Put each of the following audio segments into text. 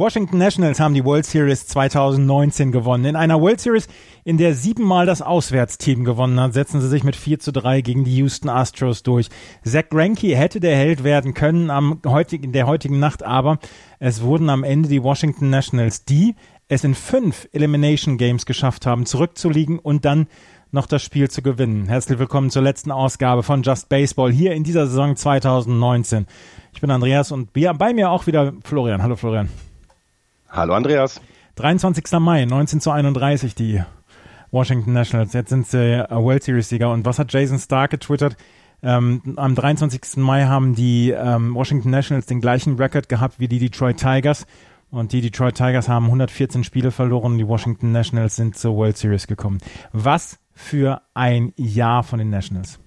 Washington Nationals haben die World Series 2019 gewonnen. In einer World Series, in der siebenmal das Auswärtsteam gewonnen hat, setzen sie sich mit 4 zu 3 gegen die Houston Astros durch. Zach Greinke hätte der Held werden können am heutigen, der heutigen Nacht, aber es wurden am Ende die Washington Nationals, die es in fünf Elimination Games geschafft haben, zurückzuliegen und dann noch das Spiel zu gewinnen. Herzlich willkommen zur letzten Ausgabe von Just Baseball hier in dieser Saison 2019. Ich bin Andreas und bei mir auch wieder Florian. Hallo Florian. Hallo Andreas. 23. Mai, 19 zu 31, die Washington Nationals. Jetzt sind sie äh, World Series-Sieger. Und was hat Jason Stark getwittert? Ähm, am 23. Mai haben die ähm, Washington Nationals den gleichen Rekord gehabt wie die Detroit Tigers. Und die Detroit Tigers haben 114 Spiele verloren. Die Washington Nationals sind zur World Series gekommen. Was für ein Jahr von den Nationals.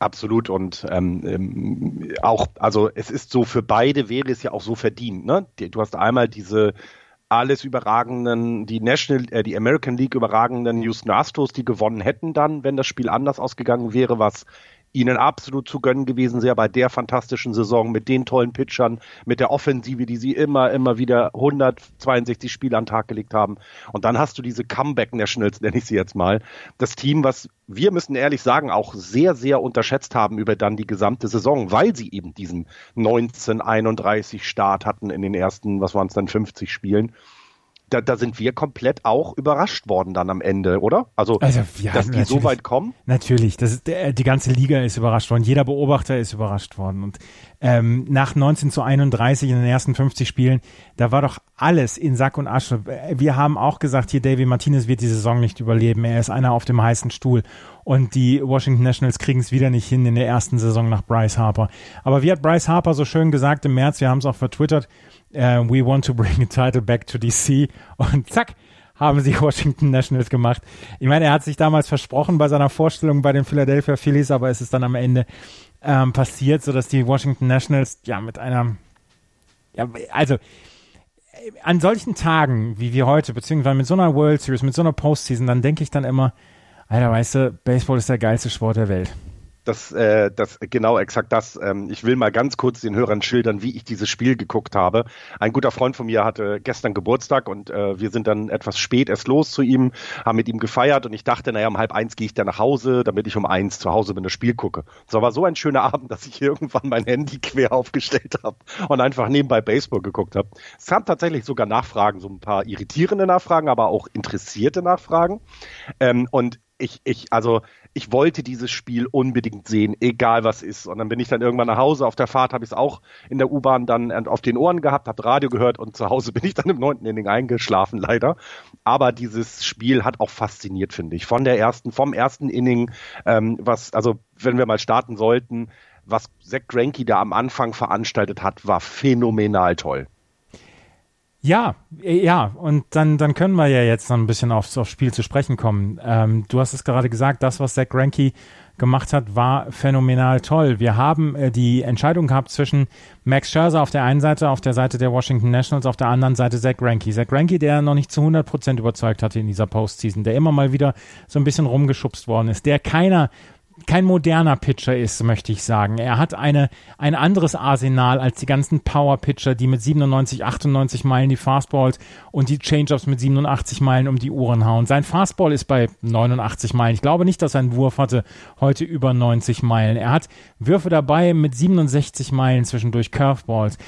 Absolut und ähm, ähm, auch, also es ist so für beide wäre es ja auch so verdient. Ne? Du hast einmal diese alles überragenden, die National, äh, die American League überragenden Houston Astros, die gewonnen hätten dann, wenn das Spiel anders ausgegangen wäre, was ihnen absolut zu gönnen gewesen sehr bei der fantastischen Saison mit den tollen Pitchern, mit der Offensive, die sie immer, immer wieder 162 Spiele an den Tag gelegt haben. Und dann hast du diese Comeback Nationals, nenne ich sie jetzt mal. Das Team, was wir müssen ehrlich sagen, auch sehr, sehr unterschätzt haben über dann die gesamte Saison, weil sie eben diesen 1931 Start hatten in den ersten, was waren es dann, 50 Spielen da, da sind wir komplett auch überrascht worden dann am Ende, oder? Also, also ja, dass die so weit kommen? Natürlich, das ist, der, die ganze Liga ist überrascht worden, jeder Beobachter ist überrascht worden. Und ähm, nach 19 zu 31 in den ersten 50 Spielen, da war doch alles in Sack und Asche. Wir haben auch gesagt, hier David Martinez wird die Saison nicht überleben. Er ist einer auf dem heißen Stuhl. Und die Washington Nationals kriegen es wieder nicht hin in der ersten Saison nach Bryce Harper. Aber wie hat Bryce Harper so schön gesagt im März, wir haben es auch vertwittert, uh, we want to bring a title back to DC. Und zack, haben sie Washington Nationals gemacht. Ich meine, er hat sich damals versprochen bei seiner Vorstellung bei den Philadelphia Phillies, aber es ist dann am Ende ähm, passiert, sodass die Washington Nationals ja mit einer, ja, also an solchen Tagen wie wir heute, beziehungsweise mit so einer World Series, mit so einer Postseason, dann denke ich dann immer, Alter, weißt du, Baseball ist der geilste Sport der Welt das, äh, das genau exakt das. Ähm, ich will mal ganz kurz den Hörern schildern, wie ich dieses Spiel geguckt habe. Ein guter Freund von mir hatte gestern Geburtstag und äh, wir sind dann etwas spät erst los zu ihm, haben mit ihm gefeiert und ich dachte, naja, um halb eins gehe ich dann nach Hause, damit ich um eins zu Hause bin, das Spiel gucke. Es war so ein schöner Abend, dass ich irgendwann mein Handy quer aufgestellt habe und einfach nebenbei Baseball geguckt habe. Es kam tatsächlich sogar Nachfragen, so ein paar irritierende Nachfragen, aber auch interessierte Nachfragen. Ähm, und ich, ich, also ich wollte dieses Spiel unbedingt sehen, egal was ist. Und dann bin ich dann irgendwann nach Hause. Auf der Fahrt habe ich es auch in der U-Bahn dann auf den Ohren gehabt, habe Radio gehört und zu Hause bin ich dann im neunten Inning eingeschlafen, leider. Aber dieses Spiel hat auch fasziniert, finde ich. Von der ersten, vom ersten Inning, ähm, was, also wenn wir mal starten sollten, was Zach Greinke da am Anfang veranstaltet hat, war phänomenal toll. Ja, äh, ja, und dann, dann können wir ja jetzt noch ein bisschen aufs, aufs Spiel zu sprechen kommen. Ähm, du hast es gerade gesagt, das, was Zach Greinke gemacht hat, war phänomenal toll. Wir haben äh, die Entscheidung gehabt zwischen Max Scherzer auf der einen Seite, auf der Seite der Washington Nationals, auf der anderen Seite Zach Greinke. Zach Greinke, der noch nicht zu 100 Prozent überzeugt hatte in dieser Postseason, der immer mal wieder so ein bisschen rumgeschubst worden ist, der keiner kein moderner Pitcher ist, möchte ich sagen. Er hat eine, ein anderes Arsenal als die ganzen Power-Pitcher, die mit 97, 98 Meilen die Fastballs und die Changeups mit 87 Meilen um die Uhren hauen. Sein Fastball ist bei 89 Meilen. Ich glaube nicht, dass er einen Wurf hatte heute über 90 Meilen. Er hat Würfe dabei mit 67 Meilen zwischendurch Curveballs.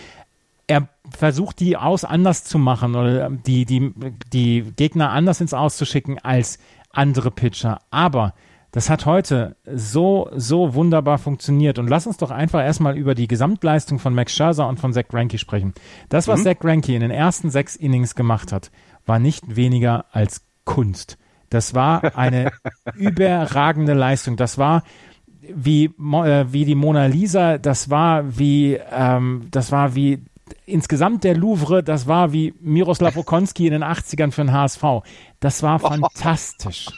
Er versucht die aus anders zu machen oder die, die, die Gegner anders ins Auszuschicken als andere Pitcher. Aber das hat heute so, so wunderbar funktioniert. Und lass uns doch einfach erstmal über die Gesamtleistung von Max Scherzer und von Zach Greinke sprechen. Das, was mhm. Zach Greinke in den ersten sechs Innings gemacht hat, war nicht weniger als Kunst. Das war eine überragende Leistung. Das war wie, äh, wie die Mona Lisa, das war wie, ähm, das war wie insgesamt der Louvre, das war wie Miroslav Okonski in den 80ern für den HSV. Das war fantastisch.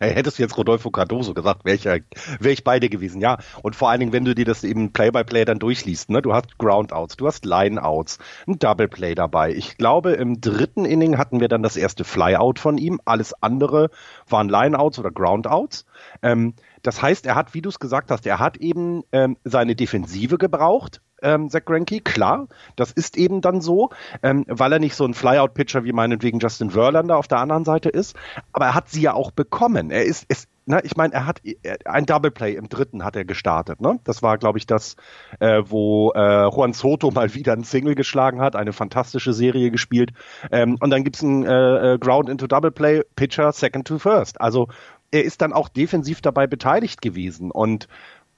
Hey, hättest du jetzt Rodolfo Cardoso gesagt, wäre ich, wär ich beide gewesen, ja. Und vor allen Dingen, wenn du dir das eben Play-by-Play -play dann durchliest, ne? Du hast Groundouts, du hast Lineouts, ein Double Play dabei. Ich glaube, im dritten Inning hatten wir dann das erste Flyout von ihm. Alles andere waren Lineouts oder Groundouts. Ähm, das heißt, er hat, wie du es gesagt hast, er hat eben ähm, seine Defensive gebraucht, ähm, Zach Greinke, klar, das ist eben dann so, ähm, weil er nicht so ein Flyout-Pitcher wie meinetwegen Justin Verlander auf der anderen Seite ist, aber er hat sie ja auch bekommen. Er ist, ist na, ich meine, er hat ein Double Play im dritten hat er gestartet. Ne? Das war, glaube ich, das, äh, wo äh, Juan Soto mal wieder ein Single geschlagen hat, eine fantastische Serie gespielt. Ähm, und dann gibt's ein äh, äh Ground into Double Play, Pitcher Second to First. Also er ist dann auch defensiv dabei beteiligt gewesen. Und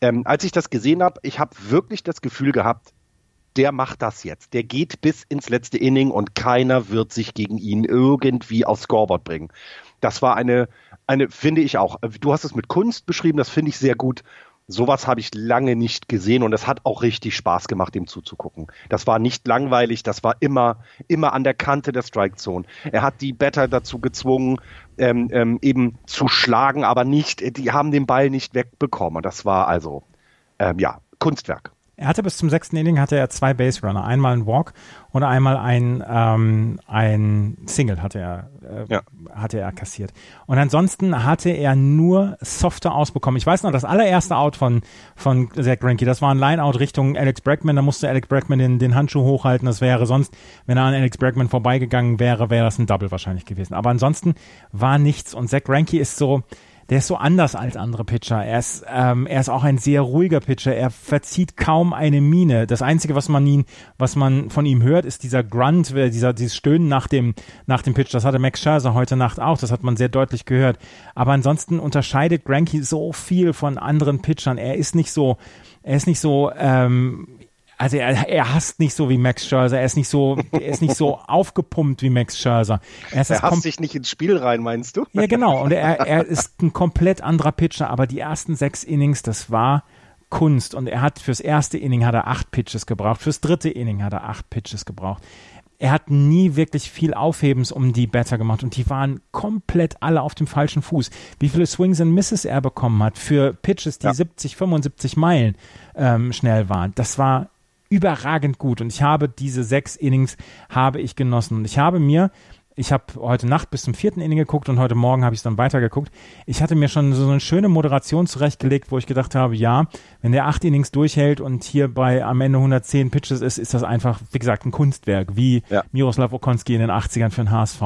ähm, als ich das gesehen habe, ich habe wirklich das Gefühl gehabt, der macht das jetzt. Der geht bis ins letzte Inning und keiner wird sich gegen ihn irgendwie aufs Scoreboard bringen. Das war eine, eine, finde ich auch. Du hast es mit Kunst beschrieben, das finde ich sehr gut sowas habe ich lange nicht gesehen und es hat auch richtig Spaß gemacht, ihm zuzugucken. Das war nicht langweilig, das war immer, immer an der Kante der Strike Zone. Er hat die Better dazu gezwungen, ähm, ähm, eben zu schlagen, aber nicht, die haben den Ball nicht wegbekommen. Das war also, ähm, ja, Kunstwerk. Er hatte bis zum sechsten Inning hatte er zwei Base Runner, einmal ein Walk und einmal ein, ähm, ein Single hatte er, äh, ja. hatte er kassiert. Und ansonsten hatte er nur softer ausbekommen. Ich weiß noch, das allererste Out von, von Zach Greinke, das war ein Line-Out Richtung Alex Bregman, da musste Alex Bregman den, den Handschuh hochhalten. Das wäre sonst, wenn er an Alex Bregman vorbeigegangen wäre, wäre das ein Double wahrscheinlich gewesen. Aber ansonsten war nichts und Zach Greinke ist so, der ist so anders als andere Pitcher. Er ist, ähm, er ist auch ein sehr ruhiger Pitcher. Er verzieht kaum eine Miene. Das Einzige, was man ihn, was man von ihm hört, ist dieser Grunt, dieser, dieses Stöhnen nach dem, nach dem Pitch. Das hatte Max Scherzer heute Nacht auch. Das hat man sehr deutlich gehört. Aber ansonsten unterscheidet Granky so viel von anderen Pitchern. Er ist nicht so, er ist nicht so, ähm, also er, er hasst nicht so wie Max Scherzer, er ist nicht so, er ist nicht so aufgepumpt wie Max Scherzer. Er, er hasst sich nicht ins Spiel rein, meinst du? Ja, genau. Und er, er ist ein komplett anderer Pitcher, aber die ersten sechs Innings, das war Kunst. Und er hat fürs erste Inning hat er acht Pitches gebraucht, fürs dritte Inning hat er acht Pitches gebraucht. Er hat nie wirklich viel Aufhebens um die Better gemacht und die waren komplett alle auf dem falschen Fuß. Wie viele Swings and Misses er bekommen hat für Pitches, die ja. 70, 75 Meilen ähm, schnell waren, das war überragend gut. Und ich habe diese sechs Innings habe ich genossen. Und ich habe mir ich habe heute Nacht bis zum vierten Inning geguckt und heute Morgen habe ich es dann weitergeguckt. Ich hatte mir schon so eine schöne Moderation zurechtgelegt, wo ich gedacht habe, ja, wenn der acht Innings durchhält und hier bei am Ende 110 Pitches ist, ist das einfach, wie gesagt, ein Kunstwerk, wie ja. Miroslav Okonski in den 80ern für den HSV.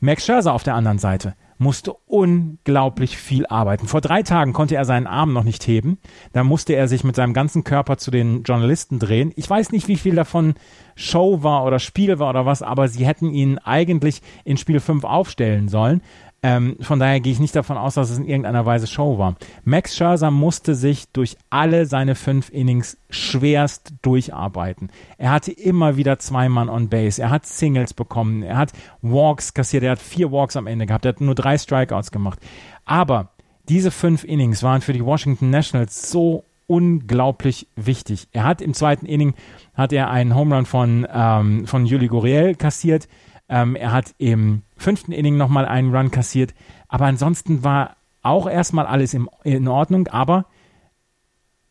Max Scherzer auf der anderen Seite musste unglaublich viel arbeiten. Vor drei Tagen konnte er seinen Arm noch nicht heben. Da musste er sich mit seinem ganzen Körper zu den Journalisten drehen. Ich weiß nicht, wie viel davon Show war oder Spiel war oder was, aber sie hätten ihn eigentlich in Spiel 5 aufstellen sollen. Ähm, von daher gehe ich nicht davon aus, dass es in irgendeiner Weise Show war. Max Scherzer musste sich durch alle seine fünf Innings schwerst durcharbeiten. Er hatte immer wieder zwei Mann on Base. Er hat Singles bekommen. Er hat Walks kassiert. Er hat vier Walks am Ende gehabt. Er hat nur drei Strikeouts gemacht. Aber diese fünf Innings waren für die Washington Nationals so unglaublich wichtig. Er hat im zweiten Inning hat er einen Home Run von, ähm, von Juli Guriel kassiert. Ähm, er hat im fünften Inning nochmal einen Run kassiert. Aber ansonsten war auch erstmal alles im, in Ordnung. Aber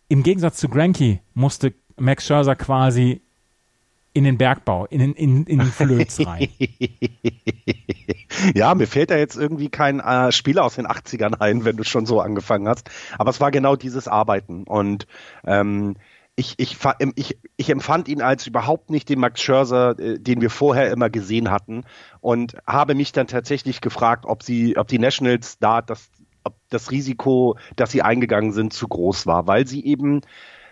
im Gegensatz zu Granky musste Max Scherzer quasi in den Bergbau, in den, in, in Flöz rein. ja, mir fällt da jetzt irgendwie kein äh, Spieler aus den 80ern ein, wenn du schon so angefangen hast. Aber es war genau dieses Arbeiten. Und ähm, ich, ich, ich, ich empfand ihn als überhaupt nicht den Max Scherzer, äh, den wir vorher immer gesehen hatten und habe mich dann tatsächlich gefragt, ob sie, ob die Nationals da das, ob das Risiko, das sie eingegangen sind, zu groß war, weil sie eben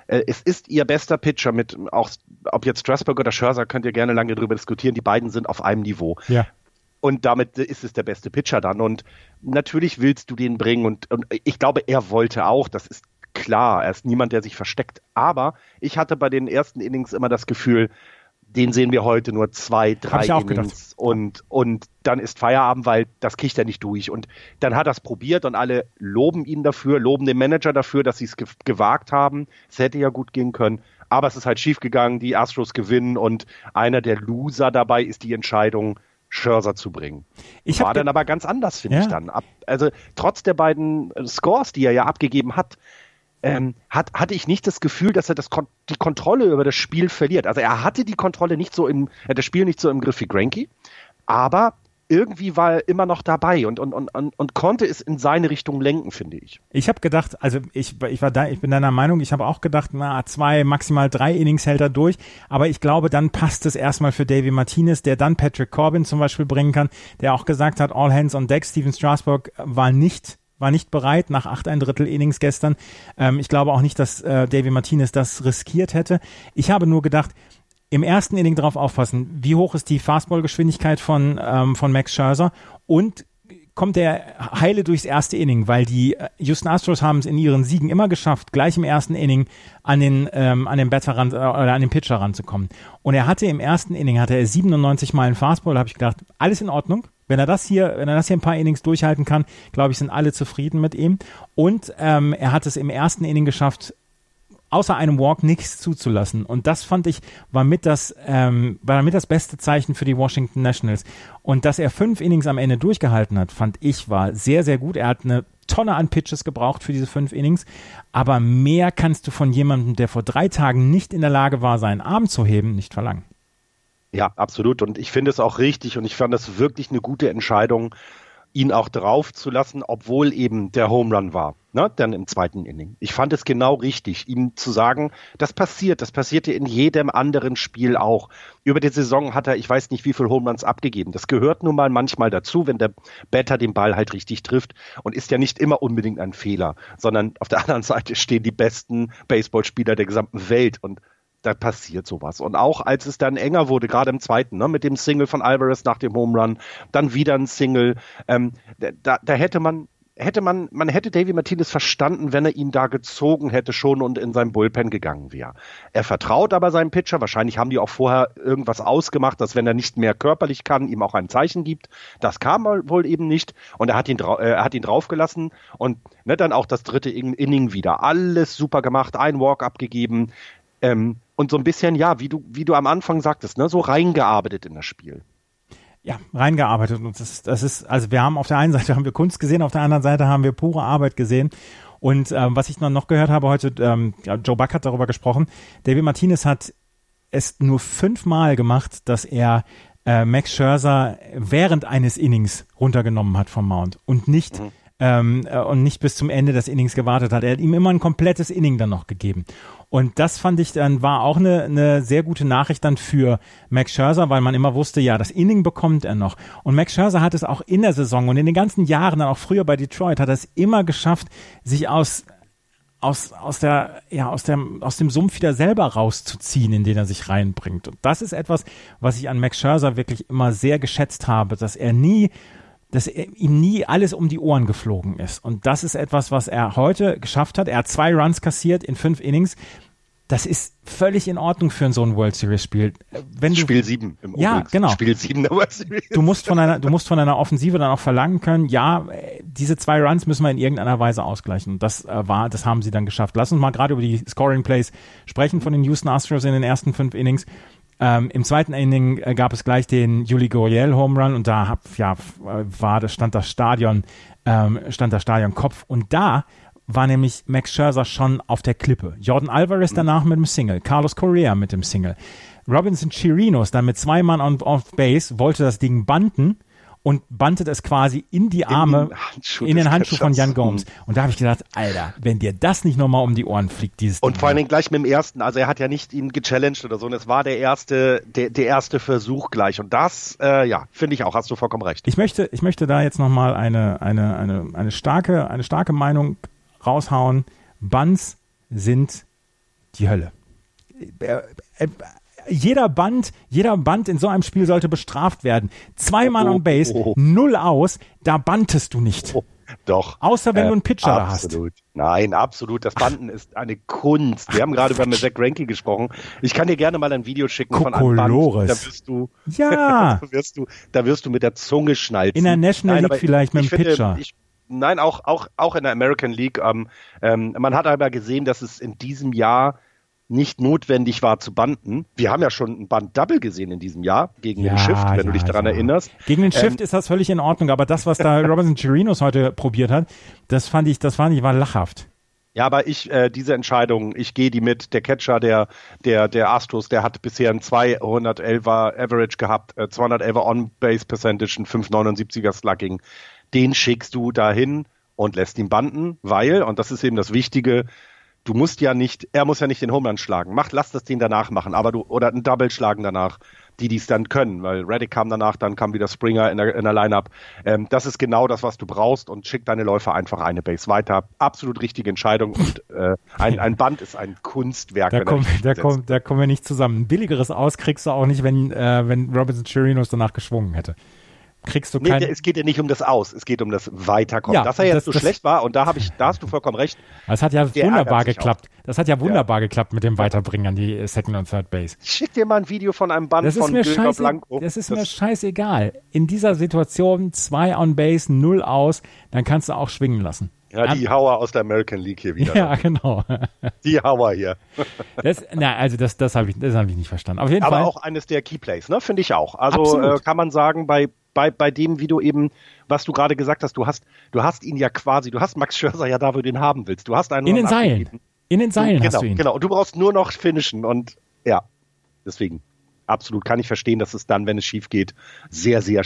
äh, es ist ihr bester Pitcher mit auch ob jetzt Strasburg oder Scherzer könnt ihr gerne lange darüber diskutieren. Die beiden sind auf einem Niveau. Ja. Und damit ist es der beste Pitcher dann. Und natürlich willst du den bringen. Und, und ich glaube, er wollte auch. Das ist klar, er ist niemand, der sich versteckt. Aber ich hatte bei den ersten Innings immer das Gefühl, den sehen wir heute nur zwei, drei Innings und, und dann ist Feierabend, weil das kriegt er nicht durch. Und dann hat er es probiert und alle loben ihn dafür, loben den Manager dafür, dass sie es ge gewagt haben. Es hätte ja gut gehen können, aber es ist halt schief gegangen, die Astros gewinnen und einer der Loser dabei ist die Entscheidung, Scherzer zu bringen. Ich War dann aber ganz anders, finde Ja. ich dann. Ab, also trotz der beiden Scores, die er ja abgegeben hat, ähm, hat, hatte ich nicht das Gefühl, dass er das Kon die Kontrolle über das Spiel verliert. Also er hatte die Kontrolle nicht so im, äh, das Spiel nicht so im Griff wie Granky, aber irgendwie war er immer noch dabei und, und, und, und, und konnte es in seine Richtung lenken, finde ich. Ich habe gedacht, also ich, ich war da, ich bin deiner Meinung, ich habe auch gedacht, na, zwei, maximal drei Innings hält er durch, aber ich glaube, dann passt es erstmal für Davy Martinez, der dann Patrick Corbin zum Beispiel bringen kann, der auch gesagt hat, all hands on deck, Steven Strasburg war nicht war nicht bereit nach acht ein Drittel Innings gestern. Ähm, ich glaube auch nicht, dass äh, Davy Martinez das riskiert hätte. Ich habe nur gedacht, im ersten Inning drauf aufpassen, wie hoch ist die Fastballgeschwindigkeit von, ähm, von Max Scherzer und kommt der heile durchs erste Inning, weil die äh, Houston Astros haben es in ihren Siegen immer geschafft, gleich im ersten Inning an den ähm, an den Batter ran, äh, oder an den Pitcher ranzukommen. Und er hatte im ersten Inning hatte er 97 Mal einen Fastball, habe ich gedacht, alles in Ordnung. Wenn er das hier, wenn er das hier ein paar Innings durchhalten kann, glaube ich, sind alle zufrieden mit ihm. Und ähm, er hat es im ersten Inning geschafft, außer einem Walk nichts zuzulassen. Und das fand ich, war mit das, ähm, war mit das beste Zeichen für die Washington Nationals. Und dass er fünf Innings am Ende durchgehalten hat, fand ich, war sehr, sehr gut. Er hat eine Tonne an Pitches gebraucht für diese fünf Innings. Aber mehr kannst du von jemandem, der vor drei Tagen nicht in der Lage war, seinen Arm zu heben, nicht verlangen. Ja, absolut. Und ich finde es auch richtig und ich fand es wirklich eine gute Entscheidung, ihn auch drauf zu lassen, obwohl eben der Home Run war, ne, dann im zweiten Inning. Ich fand es genau richtig, ihm zu sagen, das passiert, das passierte in jedem anderen Spiel auch. Über die Saison hat er, ich weiß nicht, wie viel Home Runs abgegeben. Das gehört nun mal manchmal dazu, wenn der Batter den Ball halt richtig trifft und ist ja nicht immer unbedingt ein Fehler, sondern auf der anderen Seite stehen die besten Baseballspieler der gesamten Welt und da passiert sowas. Und auch als es dann enger wurde, gerade im zweiten, ne, mit dem Single von Alvarez nach dem Home Run, dann wieder ein Single, ähm, da, da hätte man hätte man, man hätte Davy Martinez verstanden, wenn er ihn da gezogen hätte schon und in sein Bullpen gegangen wäre. Er vertraut aber seinem Pitcher. Wahrscheinlich haben die auch vorher irgendwas ausgemacht, dass wenn er nicht mehr körperlich kann, ihm auch ein Zeichen gibt. Das kam wohl eben nicht und er hat ihn, äh, hat ihn draufgelassen und ne, dann auch das dritte Inning wieder. Alles super gemacht, ein Walk abgegeben. Ähm, und so ein bisschen, ja, wie du, wie du am Anfang sagtest, ne, so reingearbeitet in das Spiel. Ja, reingearbeitet. Und das ist, das ist, also wir haben auf der einen Seite haben wir Kunst gesehen, auf der anderen Seite haben wir pure Arbeit gesehen. Und ähm, was ich noch, noch gehört habe heute, ähm, Joe Buck hat darüber gesprochen, David Martinez hat es nur fünfmal gemacht, dass er äh, Max Scherzer während eines Innings runtergenommen hat vom Mount und nicht mhm. Ähm, äh, und nicht bis zum Ende des Innings gewartet hat. Er hat ihm immer ein komplettes Inning dann noch gegeben. Und das fand ich dann war auch eine, eine sehr gute Nachricht dann für Max Scherzer, weil man immer wusste, ja, das Inning bekommt er noch. Und Max Scherzer hat es auch in der Saison und in den ganzen Jahren, dann auch früher bei Detroit, hat er es immer geschafft, sich aus aus, aus der, ja, aus dem, aus dem Sumpf wieder selber rauszuziehen, in den er sich reinbringt. Und das ist etwas, was ich an Max Scherzer wirklich immer sehr geschätzt habe, dass er nie dass ihm nie alles um die Ohren geflogen ist. Und das ist etwas, was er heute geschafft hat. Er hat zwei Runs kassiert in fünf Innings. Das ist völlig in Ordnung für so ein World Series Spiel. Wenn du, Spiel sieben im Ja, Übrigens. genau. Spiel sieben der World Series. Du musst von einer, du musst von einer Offensive dann auch verlangen können, ja, diese zwei Runs müssen wir in irgendeiner Weise ausgleichen. Und das äh, war, das haben sie dann geschafft. Lass uns mal gerade über die Scoring Plays sprechen von den Houston Astros in den ersten fünf Innings. Ähm, Im zweiten Inning äh, gab es gleich den Juli Gurriel Home Run und da hab, ja, war das, stand das Stadion, ähm, stand das Stadion Kopf und da war nämlich Max Scherzer schon auf der Klippe. Jordan Alvarez danach mit dem Single, Carlos Correa mit dem Single. Robinson Chirinos dann mit zwei Mann on, off Base wollte das Ding banden und bandet es quasi in die Arme, in den Handschuh, in den Handschuh von Jan Gomes. Und da habe ich gedacht, Alter, wenn dir das nicht nochmal um die Ohren fliegt, dieses Und Ding vor allen Dingen gleich mit dem ersten, also er hat ja nicht ihn gechallenged oder so, und es war der erste, der, der erste Versuch gleich. Und das, äh, ja, finde ich auch, hast du vollkommen recht. Ich möchte, ich möchte da jetzt nochmal eine, eine, eine, eine starke, eine starke Meinung raushauen. Buns sind die Hölle. Jeder Band, jeder Band in so einem Spiel sollte bestraft werden. Zwei Mann on Base, oh. null aus, da bantest du nicht. Oh, doch. Außer wenn Äh, du einen Pitcher da hast. Absolut. Nein, absolut. Das Banden ist eine Kunst. Wir haben gerade über Zach Greinke gesprochen. Ich kann dir gerne mal ein Video schicken von einem Band. Kokolores. Da wirst du, Ja, da wirst du, da wirst du mit der Zunge schnalzen. in der National Nein, League vielleicht mit dem finde, Pitcher. Ich, nein, auch, auch, auch in der American League. Ähm, ähm, man hat aber gesehen, dass es in diesem Jahr nicht notwendig war zu banden. Wir haben ja schon ein Band-Double gesehen in diesem Jahr gegen ja, den Shift, wenn ja, du dich daran ja. erinnerst. Gegen den Shift ähm, ist das völlig in Ordnung, aber das, was da Robinson Chirinos heute probiert hat, das fand ich, das fand ich, war lachhaft. Ja, aber ich, äh, diese Entscheidung, ich gehe die mit. Der Catcher, der, der, der Astros, der hat bisher ein 211er Average gehabt, äh, 211er On-Base Percentage, ein 579er Slugging. Den schickst du dahin und lässt ihn banden, weil, und das ist eben das Wichtige, du musst ja nicht, er muss ja nicht den Homeland schlagen. Mach, lass das den danach machen, aber du, oder einen Double schlagen danach, die dies dann können, weil Reddick kam danach, dann kam wieder Springer in der, in der Lineup. Ähm, das ist genau das, was du brauchst und schick deine Läufer einfach eine Base weiter. Absolut richtige Entscheidung und äh, ein, ein Band ist ein Kunstwerk. Da, kommen, da, kommen, da kommen wir nicht zusammen. Ein billigeres aus kriegst du auch nicht, wenn, äh, wenn Robinson Chirinos danach geschwungen hätte kriegst du kein... Nee, es geht ja nicht um das Aus, es geht um das Weiterkommen. Ja, Dass er jetzt das, so das, schlecht war und da habe ich, da hast du vollkommen recht. Das hat ja wunderbar geklappt. Auch. Das hat ja wunderbar ja. geklappt mit dem Weiterbringen an die Second und Third Base. Ich schick dir mal ein Video von einem Band das von mir scheiße, Blanco. Das ist das mir scheißegal. In dieser Situation zwei on Base, null aus, dann kannst du auch schwingen lassen. Ja, die Hauer aus der American League hier wieder. Ja, genau. Die Hauer hier. Das, na, also das, das habe ich, das hab ich nicht verstanden. Auf jeden Aber Fall. auch eines der Keyplays, ne? Finde ich auch. Also äh, kann man sagen, bei bei, bei dem, wie du eben, was du gerade gesagt hast, du hast, du hast ihn ja quasi, du hast Max Scherzer ja da, wo du ihn haben willst. Du hast einen in den Seilen. In den Seilen du, hast genau, du ihn. Genau. Und du brauchst nur noch finishen und ja, deswegen absolut kann ich verstehen, dass es dann, wenn es schief geht, sehr, sehr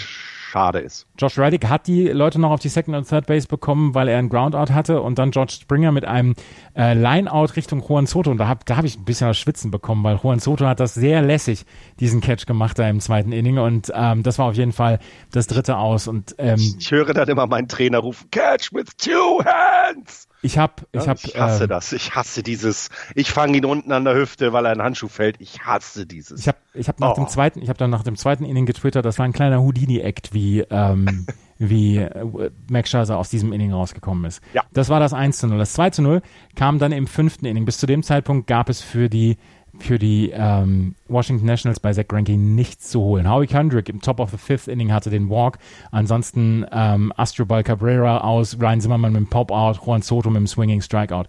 schade ist. Josh Reddick hat die Leute noch auf die Second und Third Base bekommen, weil er einen Groundout hatte und dann George Springer mit einem äh, Lineout Richtung Juan Soto und da habe da hab ich ein bisschen das Schwitzen bekommen, weil Juan Soto hat das sehr lässig, diesen Catch gemacht da im zweiten Inning und ähm, das war auf jeden Fall das dritte Aus und ähm, ich höre dann immer meinen Trainer rufen, Catch with two hands! Ich habe, ich habe, ich hasse äh, das. Ich hasse dieses. Ich fange ihn unten an der Hüfte, weil er einen Handschuh fällt. Ich hasse dieses. Ich habe, ich habe nach oh. dem zweiten, ich habe dann nach dem zweiten Inning getwittert. Das war ein kleiner Houdini-Act, wie ähm, wie äh, Max Scherzer aus diesem Inning rausgekommen ist. Ja. Das war das 1 zu 0. Das 2 zu 0 kam dann im fünften Inning. Bis zu dem Zeitpunkt gab es für die für die ähm, Washington Nationals bei Zach Greinke nichts zu holen. Howie Kendrick im Top of the Fifth Inning hatte den Walk. Ansonsten ähm, Astrobal Cabrera aus, Ryan Zimmerman mit dem Pop-Out, Juan Soto mit dem Swinging Strikeout.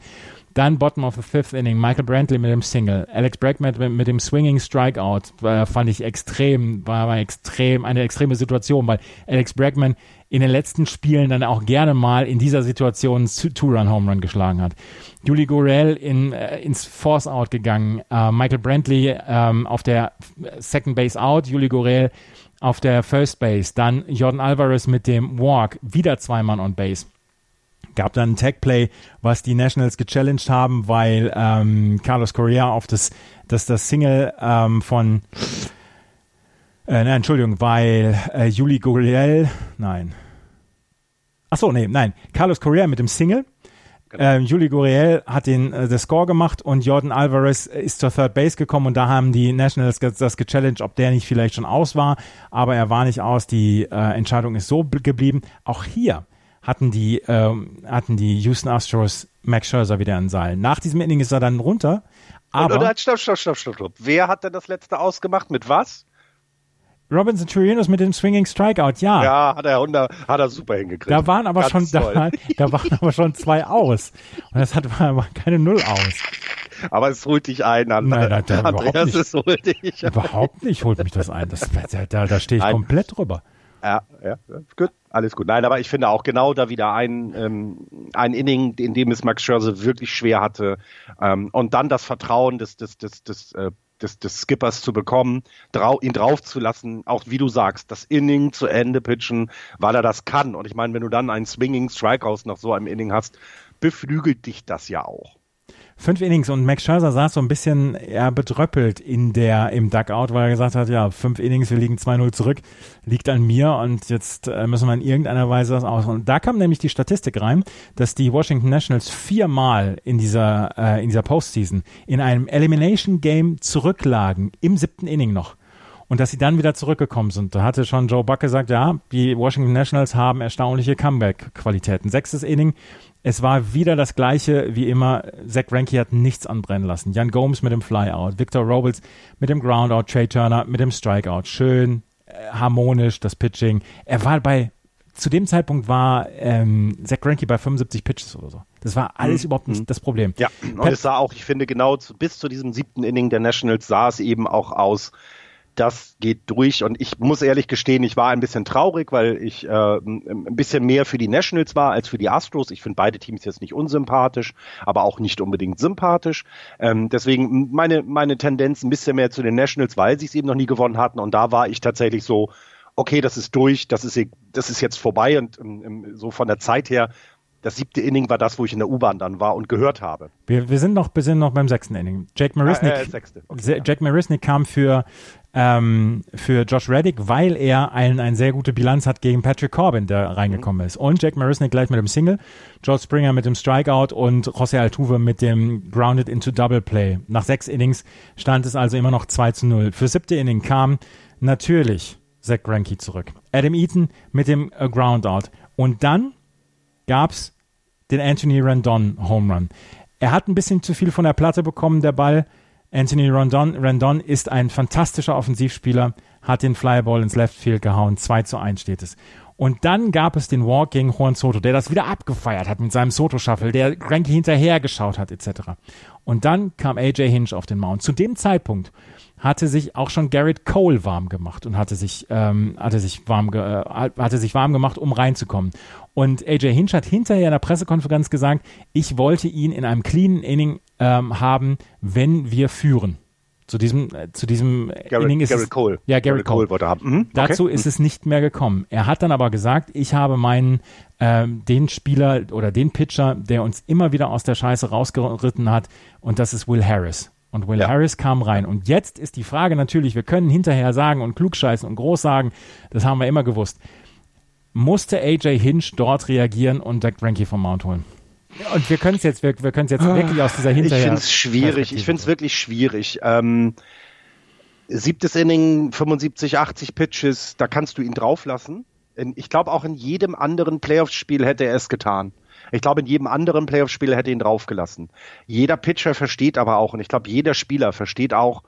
Dann Bottom of the Fifth Inning, Michael Brantley mit dem Single, Alex Bregman mit, mit, dem Swinging Strikeout, äh, fand ich extrem, war, war extrem, eine extreme Situation, weil Alex Bregman in den letzten Spielen dann auch gerne mal in dieser Situation Two-Run-Home Run geschlagen hat. Julie Gorel in, äh, ins Force-Out gegangen, äh, Michael Brantley ähm, auf der Second Base Out, Julie Gorel auf der First Base, dann Jordan Alvarez mit dem Walk, wieder zwei Mann on Base. Gab dann ein Tag-Play, was die Nationals gechallenged haben, weil ähm, Carlos Correa auf das, das, das Single ähm, von äh, nein, Entschuldigung, weil äh, Juli Gurriel, nein. Ach so, nee, nein. Carlos Correa mit dem Single. Genau. Ähm, Juli Gurriel hat den äh, den Score gemacht und Jordan Alvarez ist zur Third Base gekommen und da haben die Nationals das gechallenged, ob der nicht vielleicht schon aus war, aber er war nicht aus. Die äh, Entscheidung ist so geblieben. Auch hier hatten die ähm, hatten die Houston Astros Max Scherzer wieder in Seil. Nach diesem Inning ist er dann runter. Aber und, und, stopp, stopp, stopp, stopp, stopp. Wer hat denn das letzte ausgemacht? Mit was? Robinson Chirinos mit dem Swinging Strikeout, ja. Ja, hat er, hat er super hingekriegt. Da waren aber schon, da, da, waren aber schon zwei aus. Und das hat war keine Null aus. Aber es holt dich ein, an, nein, nein, da, Andreas, es holt dich ein. Überhaupt nicht holt mich das ein. Das, da, da stehe ich Nein. komplett drüber. Ja, ja, gut, alles gut. Nein, aber ich finde auch genau da wieder ein, ähm, ein Inning, in dem es Max Scherzer wirklich schwer hatte. Ähm, und dann das Vertrauen des, des, des, des äh, des, des Skippers zu bekommen, drau, ihn draufzulassen, auch wie du sagst, das Inning zu Ende pitchen, weil er das kann. Und ich meine, wenn du dann einen Swinging Strikeout nach so einem Inning hast, beflügelt dich das ja auch fünf Innings und Max Scherzer saß so ein bisschen ja, bedröppelt in der, im Duckout, weil er gesagt hat, ja, fünf Innings, wir liegen 2-0 zurück, liegt an mir und jetzt äh, müssen wir in irgendeiner Weise das aus. Und da kam nämlich die Statistik rein, dass die Washington Nationals viermal in dieser, äh, in dieser Postseason in einem Elimination Game zurücklagen, im siebten Inning noch und dass sie dann wieder zurückgekommen sind. Da hatte schon Joe Buck gesagt, ja, die Washington Nationals haben erstaunliche Comeback-Qualitäten. Sechstes Inning, es war wieder das gleiche wie immer. Zach Ranky hat nichts anbrennen lassen. Jan Gomes mit dem Flyout, Victor Robles mit dem Groundout, Trey Turner mit dem Strikeout. Schön, äh, harmonisch, das Pitching. Er war bei, zu dem Zeitpunkt war ähm, Zach Ranky bei 75 Pitches oder so. Das war alles mhm. überhaupt nicht mhm. das Problem. Ja, und Pat es sah auch, ich finde, genau zu, bis zu diesem siebten Inning der Nationals sah es eben auch aus, das geht durch. Und ich muss ehrlich gestehen, ich war ein bisschen traurig, weil ich äh, ein bisschen mehr für die Nationals war als für die Astros. Ich finde beide Teams jetzt nicht unsympathisch, aber auch nicht unbedingt sympathisch. Ähm, deswegen meine, meine Tendenz ein bisschen mehr zu den Nationals, weil sie es eben noch nie gewonnen hatten. Und da war ich tatsächlich so, okay, das ist durch, das ist, das ist jetzt vorbei und um, um, so von der Zeit her das siebte Inning war das, wo ich in der U-Bahn dann war und gehört habe. Wir, wir sind noch, wir sind noch beim sechsten Inning. Jack Marisnik, ah, äh, okay, Jack Marisnik kam für ähm, für Josh Reddick, weil er ein, eine sehr gute Bilanz hat gegen Patrick Corbin, der reingekommen mhm. ist. Und Jack Marisnik gleich mit dem Single, George Springer mit dem Strikeout und José Altuve mit dem Grounded into Double Play. Nach sechs Innings stand es also immer noch 2 zu 0. Für siebte Inning kam natürlich Zach Greinke zurück. Adam Eaton mit dem äh, Groundout. Und dann gab's den Anthony Randon Home Run. Er hat ein bisschen zu viel von der Platte bekommen, der Ball. Anthony Rondon, Rondon ist ein fantastischer Offensivspieler, hat den Flyball ins Left Field gehauen, 2 zu 1 steht es. Und dann gab es den Walk gegen Juan Soto, der das wieder abgefeiert hat mit seinem Soto-Shuffle, der Granke hinterhergeschaut hat, etc. Und dann kam AJ Hinch auf den Mount. Zu dem Zeitpunkt hatte sich auch schon Garrett Cole warm gemacht und hatte sich, ähm, hatte sich warm, ge äh, hatte sich warm gemacht, um reinzukommen. Und AJ Hinch hat hinterher in der Pressekonferenz gesagt, ich wollte ihn in einem cleanen Inning ähm, haben, wenn wir führen. Zu diesem, äh, zu diesem Garrett, Inning ist Garrett es, Cole. Ja, Garrett, Garrett Cole. wollte haben. Mhm, okay. Dazu ist mhm. es nicht mehr gekommen. Er hat dann aber gesagt, ich habe meinen, ähm, den Spieler oder den Pitcher, der uns immer wieder aus der Scheiße rausgeritten hat, und das ist Will Harris. Und Will ja. Harris kam rein. Und jetzt ist die Frage natürlich, wir können hinterher sagen und klugscheißen und groß sagen, das haben wir immer gewusst. Musste AJ Hinch dort reagieren und Jack Frankie vom Mount holen? Und wir können es jetzt, wir, wir können jetzt wirklich aus dieser Hinterher. Ich finde es schwierig. Ich finde es wirklich schwierig. Ähm, siebtes Inning, 75, 80 Pitches, da kannst du ihn drauflassen. Ich glaube, auch in jedem anderen Playoff-Spiel hätte er es getan. Ich glaube, in jedem anderen Playoff-Spiel hätte er ihn draufgelassen. Jeder Pitcher versteht aber auch, und ich glaube, jeder Spieler versteht auch,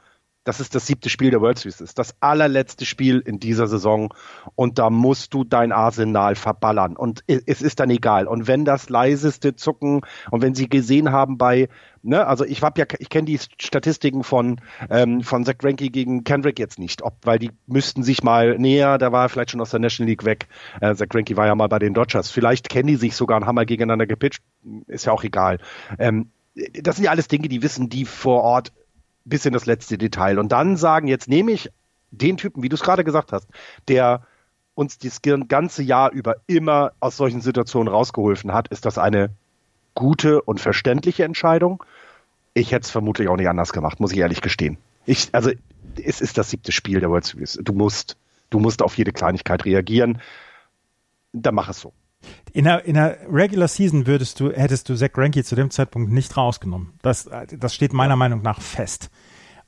das ist das siebte Spiel der World Series. ist das allerletzte Spiel in dieser Saison und da musst du dein Arsenal verballern und es ist dann egal. Und wenn das leiseste Zucken und wenn sie gesehen haben bei, ne, also ich hab ja, ich kenne die Statistiken von ähm, von Zach Greinke gegen Kendrick jetzt nicht, ob weil die müssten sich mal näher, da war er vielleicht schon aus der National League weg. Äh, Zach Greinke war ja mal bei den Dodgers. Vielleicht kennen die sich sogar und haben mal gegeneinander gepitcht, ist ja auch egal. Ähm, das sind ja alles Dinge, die wissen die vor Ort bis in das letzte Detail. Und dann sagen, jetzt nehme ich den Typen, wie du es gerade gesagt hast, der uns das ganze Jahr über immer aus solchen Situationen rausgeholfen hat, ist das eine gute und verständliche Entscheidung. Ich hätte es vermutlich auch nicht anders gemacht, muss ich ehrlich gestehen. Ich, also, es ist das siebte Spiel der World Series. Du musst, du musst auf jede Kleinigkeit reagieren. Dann mach es so. In der, in der Regular Season würdest du, hättest du Zach Greinke zu dem Zeitpunkt nicht rausgenommen. Das, das steht meiner Meinung nach fest.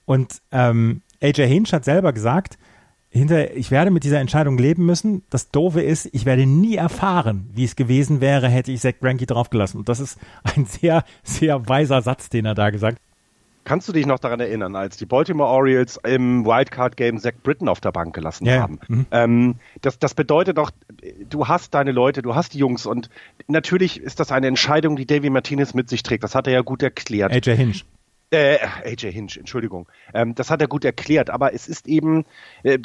Und ähm, AJ Hinch hat selber gesagt, hinter, ich werde mit dieser Entscheidung leben müssen. Das Doofe ist, ich werde nie erfahren, wie es gewesen wäre, hätte ich Zach Greinke draufgelassen. Und das ist ein sehr, sehr weiser Satz, den er da gesagt hat. Kannst du dich noch daran erinnern, als die Baltimore Orioles im Wildcard-Game Zach Britton auf der Bank gelassen yeah. haben? Mhm. Ähm, das, das bedeutet doch, du hast deine Leute, du hast die Jungs und natürlich ist das eine Entscheidung, die Davy Martinez mit sich trägt. Das hat er ja gut erklärt. AJ Hinch. Äh, AJ Hinch, Entschuldigung. Ähm, das hat er gut erklärt, aber es ist eben, äh,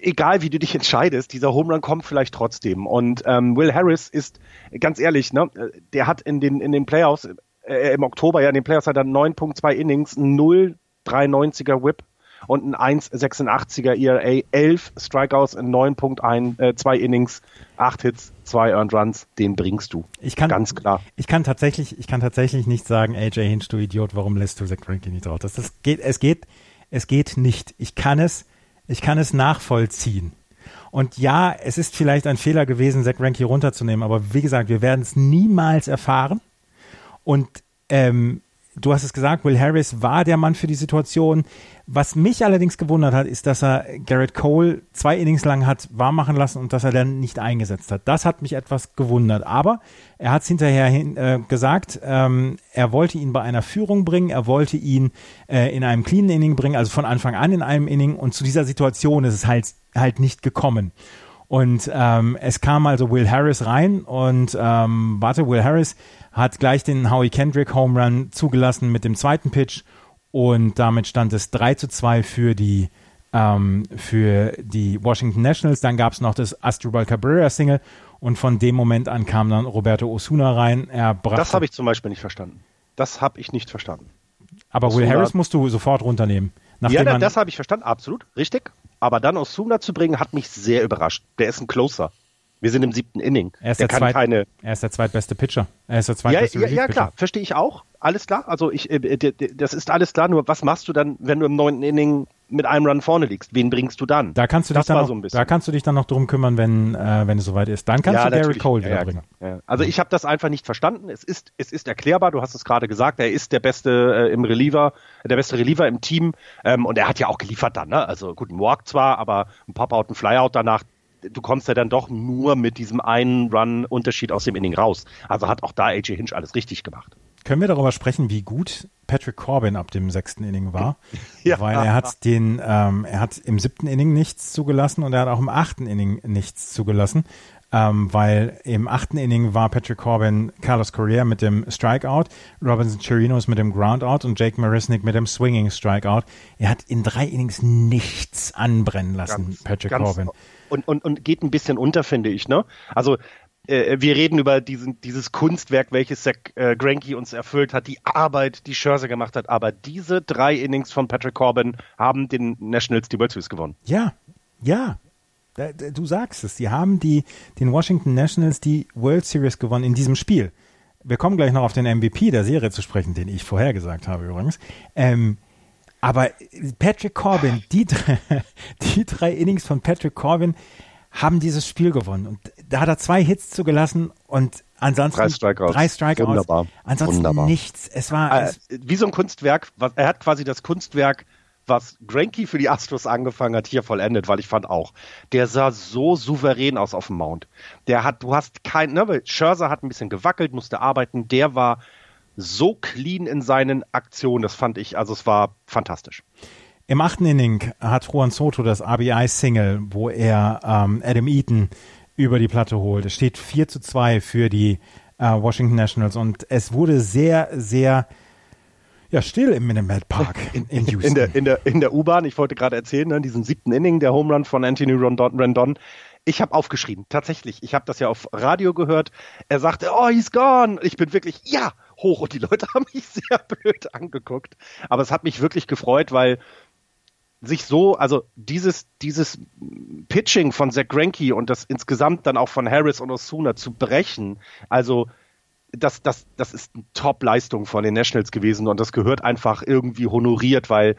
egal wie du dich entscheidest, dieser Home Run kommt vielleicht trotzdem. Und ähm, Will Harris ist, ganz ehrlich, ne, der hat in den, in den Playoffs äh, im Oktober ja in den Playoffs hat er 9.2 Innings, 0,93er Whip und ein 1,86er ERA, 11 Strikeouts in 9.2 äh, Innings, 8 Hits, 2 Earned Runs, den bringst du. Ich kann, ganz klar. Ich kann tatsächlich, ich kann tatsächlich nicht sagen, AJ Hinch, du Idiot, warum lässt du Zach Greinke nicht drauf? Das, das geht, es geht, es geht nicht. Ich kann es, ich kann es nachvollziehen. Und ja, es ist vielleicht ein Fehler gewesen, Zach Greinke runterzunehmen, aber wie gesagt, wir werden es niemals erfahren. Und ähm, du hast es gesagt, Will Harris war der Mann für die Situation. Was mich allerdings gewundert hat, ist, dass er Garrett Cole zwei Innings lang hat warm machen lassen und dass er dann nicht eingesetzt hat. Das hat mich etwas gewundert. Aber er hat es hinterher hin, äh, gesagt, ähm, er wollte ihn bei einer Führung bringen, er wollte ihn äh, in einem cleanen Inning bringen, also von Anfang an in einem Inning. Und zu dieser Situation ist es halt, halt nicht gekommen. Und ähm, es kam also Will Harris rein und ähm, warte, Will Harris hat gleich den Howie Kendrick Home Run zugelassen mit dem zweiten Pitch und damit stand es 3 zu 2 für die ähm, für die Washington Nationals. Dann gab es noch das Astrobal Cabrera Single und von dem Moment an kam dann Roberto Osuna rein. Er das habe ich zum Beispiel nicht verstanden. Das habe ich nicht verstanden. Aber Osuna, Will Harris musst du sofort runternehmen. Ja, das habe ich verstanden, absolut, richtig. Aber dann Osuna zu bringen, hat mich sehr überrascht. Der ist ein Closer. Wir sind im siebten Inning. Er ist der, der, zweit, keine... er ist der zweitbeste Pitcher. Er ist der zweitbeste Ja, ja, ja klar, verstehe ich auch. Alles klar. Also ich, äh, das ist alles klar. Nur was machst du dann, wenn du im neunten Inning mit einem Run vorne liegst? Wen bringst du dann? Da kannst du dich, dann noch, so da kannst du dich dann noch drum kümmern, wenn, äh, wenn es soweit ist. Dann kannst ja, du Derek Cole wieder bringen. Also ich habe das einfach nicht verstanden. Es ist, es ist erklärbar. Du hast es gerade gesagt. Er ist der beste äh, im Reliever, der beste Reliever im Team. Ähm, und er hat ja auch geliefert dann. Ne? Also gut, ein Walk zwar, aber ein Pop-out, ein Flyout danach du kommst ja dann doch nur mit diesem einen Run-Unterschied aus dem Inning raus. Also hat auch da AJ Hinch alles richtig gemacht. Können wir darüber sprechen, wie gut Patrick Corbin ab dem sechsten Inning war? ja. Weil er hat den, ähm, er hat im siebten Inning nichts zugelassen und er hat auch im achten Inning nichts zugelassen. Ähm, weil im achten Inning war Patrick Corbin Carlos Correa mit dem Strikeout, Robinson Chirinos mit dem Groundout und Jake Marisnik mit dem Swinging Strikeout. Er hat in drei Innings nichts anbrennen lassen, ganz, Patrick ganz Corbin und, und, und geht ein bisschen unter, finde ich. Ne? Also äh, wir reden über diesen, dieses Kunstwerk, welches Zach äh, Granke uns erfüllt hat, die Arbeit, die Scherzer gemacht hat. Aber diese drei Innings von Patrick Corbin haben den Nationals die World Series gewonnen. Ja, ja. Du sagst es. Sie haben die, den Washington Nationals die World Series gewonnen in diesem Spiel. Wir kommen gleich noch auf den MVP der Serie zu sprechen, den ich vorhergesagt habe übrigens. Ähm, aber Patrick Corbin, die drei, die drei Innings von Patrick Corbin haben dieses Spiel gewonnen. Und da hat er zwei Hits zugelassen und ansonsten drei Strikeouts. Drei Strikeouts. Wunderbar. Ansonsten Wunderbar. nichts. Es war äh, wie so ein Kunstwerk. Er hat quasi das Kunstwerk, was Granky für die Astros angefangen hat, hier vollendet, weil ich fand auch, der sah so souverän aus auf dem Mount. Der hat, du hast kein, ne, Scherzer hat ein bisschen gewackelt, musste arbeiten. Der war so clean in seinen Aktionen. Das fand ich, also es war fantastisch. Im achten Inning hat Juan Soto das RBI-Single, wo er ähm, Adam Eaton über die Platte holt. Es steht 4 zu 2 für die äh, Washington Nationals und es wurde sehr, sehr ja, still im Minute Park in, in, Houston. In der, in der, in der U-Bahn, ich wollte gerade erzählen, ne, diesen siebten Inning, der Home Run von Anthony Rondon, Rendon. Ich habe aufgeschrieben, tatsächlich. Ich habe das ja auf Radio gehört. Er sagte, oh, he's gone. Ich bin wirklich, ja, hoch und die Leute haben mich sehr blöd angeguckt. Aber es hat mich wirklich gefreut, weil sich so, also dieses, dieses Pitching von Zach Greinke und das insgesamt dann auch von Harris und Osuna zu brechen, also das, das, das ist eine Top-Leistung von den Nationals gewesen und das gehört einfach irgendwie honoriert, weil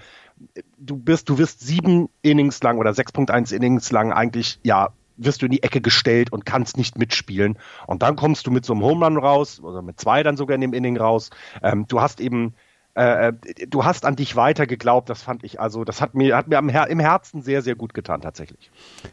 du bist, du wirst sieben Innings lang oder 6.1 Innings lang eigentlich, ja, wirst du in die Ecke gestellt und kannst nicht mitspielen. Und dann kommst du mit so einem Home Run raus, oder mit zwei dann sogar in dem Inning raus. Ähm, du hast eben äh, äh, du hast an dich weiter geglaubt, das fand ich, also das hat mir, hat mir Her im Herzen sehr, sehr gut getan, tatsächlich.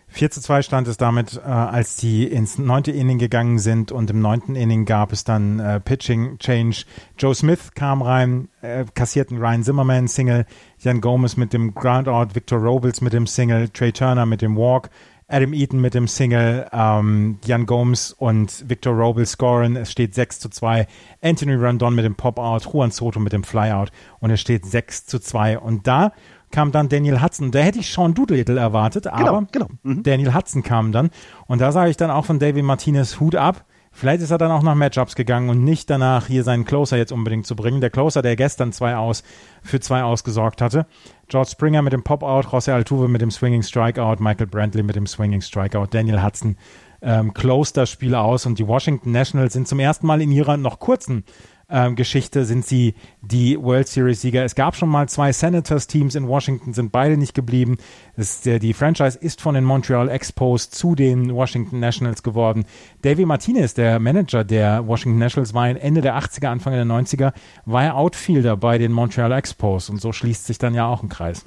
4 zu 2 stand es damit, äh, als die ins neunte Inning gegangen sind und im neunten Inning gab es dann äh, Pitching Change. Joe Smith kam rein, äh, kassierten Ryan Zimmerman Single, Jan Gomez mit dem Groundout, Victor Robles mit dem Single, Trey Turner mit dem Walk, Adam Eaton mit dem Single, ähm, Jan Gomes und Victor Robles scoren. Es steht 6 zu 2. Anthony Rondon mit dem Pop-Out, Juan Soto mit dem Flyout und es steht 6 zu 2. Und da kam dann Daniel Hudson. Da hätte ich Sean Doolittle erwartet, genau, aber genau, genau. Mhm. Daniel Hudson kam dann. Und da sage ich dann auch von David Martinez Hut ab. Vielleicht ist er dann auch nach Matchups gegangen und nicht danach hier seinen Closer jetzt unbedingt zu bringen. Der Closer, der gestern zwei aus, für zwei ausgesorgt hatte. George Springer mit dem Pop-Out, José Altuve mit dem Swinging Strikeout, Michael Brantley mit dem Swinging Strikeout, Daniel Hudson ähm, closed das Spiel aus und die Washington Nationals sind zum ersten Mal in ihrer noch kurzen ähm, Geschichte sind sie die World Series Sieger. Es gab schon mal zwei Senators Teams in Washington, sind beide nicht geblieben. Das, der, die Franchise ist von den Montreal Expos zu den Washington Nationals geworden. Davey Martinez, der Manager der Washington Nationals, war Ende der 80er, Anfang der 90er, war er Outfielder bei den Montreal Expos und so schließt sich dann ja auch ein Kreis.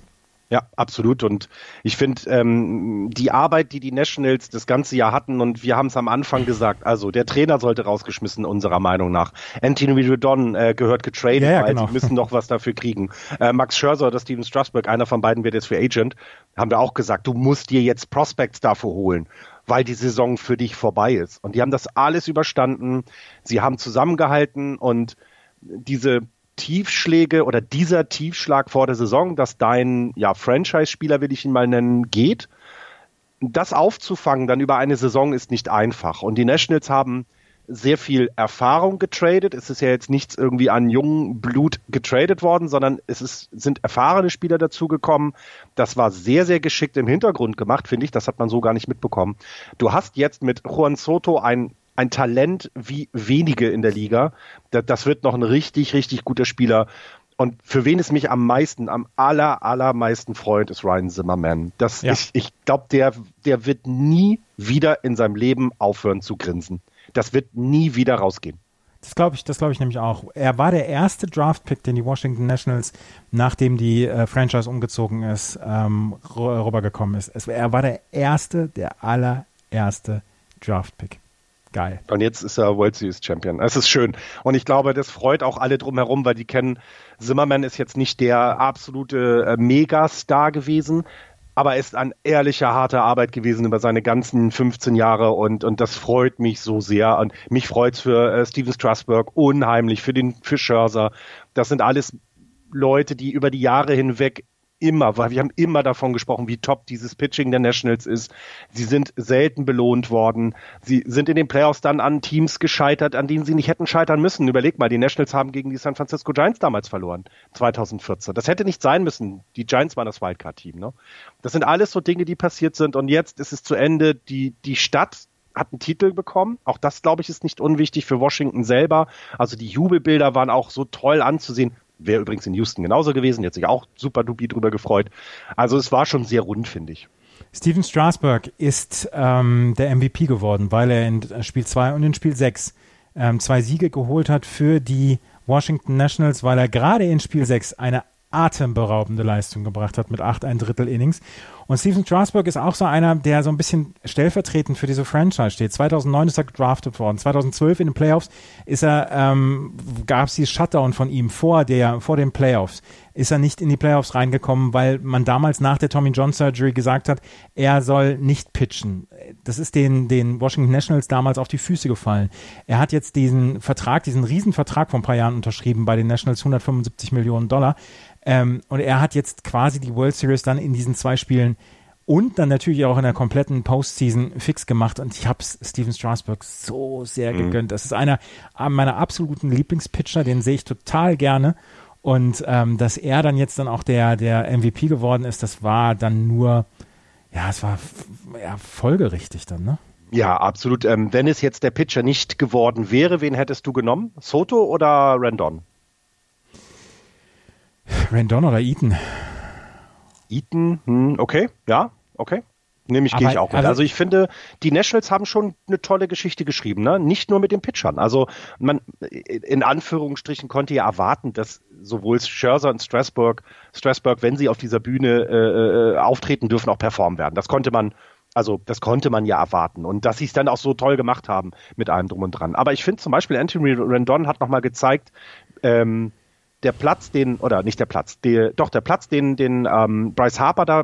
Ja, absolut. Und ich finde, ähm, die Arbeit, die die Nationals das ganze Jahr hatten, und wir haben es am Anfang gesagt, also der Trainer sollte rausgeschmissen, unserer Meinung nach. Anthony Redon äh, gehört getradet, ja, ja, weil genau. sie müssen noch was dafür kriegen. Äh, Max Scherzer oder Steven Strasburg, einer von beiden wird jetzt für Agent, haben wir auch gesagt, du musst dir jetzt Prospects dafür holen. weil die Saison für dich vorbei ist. Und die haben das alles überstanden. Sie haben zusammengehalten und diese Tiefschläge oder dieser Tiefschlag vor der Saison, dass dein ja, Franchise-Spieler, will ich ihn mal nennen, geht, das aufzufangen dann über eine Saison ist nicht einfach. Und die Nationals haben sehr viel Erfahrung getradet. Es ist ja jetzt nichts irgendwie an jungen Blut getradet worden, sondern es ist, sind erfahrene Spieler dazugekommen. Das war sehr, sehr geschickt im Hintergrund gemacht, finde ich. Das hat man so gar nicht mitbekommen. Du hast jetzt mit Juan Soto ein ein Talent wie wenige in der Liga. Das wird noch ein richtig, richtig guter Spieler. Und für wen es mich am meisten, am aller, allermeisten freut, ist Ryan Zimmerman. Das, ja. Ich, ich glaube, der, der wird nie wieder in seinem Leben aufhören zu grinsen. Das wird nie wieder rausgehen. Das glaube ich, das glaube ich nämlich auch. Er war der erste Draft-Pick, den die Washington Nationals, nachdem die äh, Franchise umgezogen ist, ähm, rübergekommen ist. Es, er war der erste, der allererste Draft-Pick. Geil. Und jetzt ist er World Series Champion. Es ist schön. Und ich glaube, das freut auch alle drumherum, weil die kennen, Zimmerman ist jetzt nicht der absolute äh, Megastar gewesen, aber er ist ein ehrlicher, harter Arbeit gewesen über seine ganzen 15 Jahre und, und das freut mich so sehr. Und mich freut es für äh, Steven Strasberg unheimlich, für den für Scherzer. Das sind alles Leute, die über die Jahre hinweg immer, weil wir haben immer davon gesprochen, wie top dieses Pitching der Nationals ist. Sie sind selten belohnt worden. Sie sind in den Playoffs dann an Teams gescheitert, an denen sie nicht hätten scheitern müssen. Überleg mal, die Nationals haben gegen die San Francisco Giants damals verloren, 2014. Das hätte nicht sein müssen. Die Giants waren das Wildcard-Team. Ne? Das sind alles so Dinge, die passiert sind. Und jetzt ist es zu Ende. Die, die Stadt hat einen Titel bekommen. Auch das, glaube ich, ist nicht unwichtig für Washington selber. Also die Jubelbilder waren auch so toll anzusehen. Wäre übrigens in Houston genauso gewesen, jetzt sich auch super dupi drüber gefreut. Also es war schon sehr rund, finde ich. Steven Strasberg ist ähm, der MVP geworden, weil er in Spiel 2 und in Spiel 6 ähm, zwei Siege geholt hat für die Washington Nationals, weil er gerade in Spiel 6 eine atemberaubende Leistung gebracht hat mit acht ein Drittel Innings. Und Steven Strasburg ist auch so einer, der so ein bisschen stellvertretend für diese Franchise steht. 2009 ist er gedraftet worden. 2012 in den Playoffs ist er, ähm, gab es dieses Shutdown von ihm vor der, vor den Playoffs. Ist er nicht in die Playoffs reingekommen, weil man damals nach der Tommy John Surgery gesagt hat, er soll nicht pitchen. Das ist den, den Washington Nationals damals auf die Füße gefallen. Er hat jetzt diesen Vertrag, diesen Riesenvertrag vor ein paar Jahren unterschrieben bei den Nationals, 175 Millionen Dollar. Ähm, und er hat jetzt quasi die World Series dann in diesen zwei Spielen und dann natürlich auch in der kompletten Postseason fix gemacht. Und ich habe Steven Strasburg so sehr mhm. gegönnt. Das ist einer meiner absoluten Lieblingspitcher, den sehe ich total gerne. Und ähm, dass er dann jetzt dann auch der, der MVP geworden ist, das war dann nur, ja, es war ja, folgerichtig dann, ne? Ja, absolut. Ähm, wenn es jetzt der Pitcher nicht geworden wäre, wen hättest du genommen? Soto oder Randon? Randon oder Eaton? Eaton, hm, okay, ja, okay. Nämlich gehe ich auch mit. Also, also, ich finde, die Nationals haben schon eine tolle Geschichte geschrieben, ne? Nicht nur mit den Pitchern. Also man in Anführungsstrichen konnte ja erwarten, dass sowohl Scherzer und Strasburg, Strasburg, wenn sie auf dieser Bühne äh, äh, auftreten dürfen, auch performen werden. Das konnte man, also das konnte man ja erwarten. Und dass sie es dann auch so toll gemacht haben mit allem drum und dran. Aber ich finde zum Beispiel Anthony Rendon hat nochmal gezeigt, ähm, der Platz, den, oder nicht der Platz, die, doch der Platz, den, den ähm, Bryce Harper da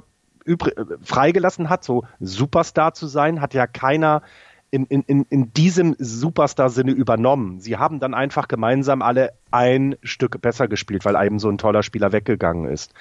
freigelassen hat, so Superstar zu sein, hat ja keiner in, in, in diesem Superstar-Sinne übernommen. Sie haben dann einfach gemeinsam alle ein Stück besser gespielt, weil eben so ein toller Spieler weggegangen ist.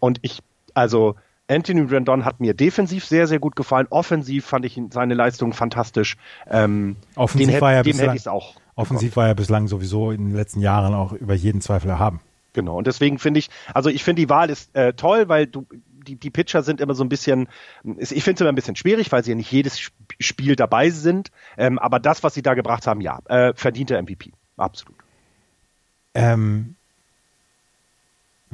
Und ich, also Anthony Rendon hat mir defensiv sehr, sehr gut gefallen. Offensiv fand ich seine Leistung fantastisch. Ähm, Offensiv den, war ja dem es auch Offensiv war er bislang sowieso in den letzten Jahren auch über jeden Zweifel erhaben. Genau, und deswegen finde ich, also ich finde die Wahl ist äh, toll, weil du, die, die Pitcher sind immer so ein bisschen, ich finde es immer ein bisschen schwierig, weil sie ja nicht jedes Spiel dabei sind, ähm, aber das, was sie da gebracht haben, ja, äh, verdiente MVP, absolut. Ähm,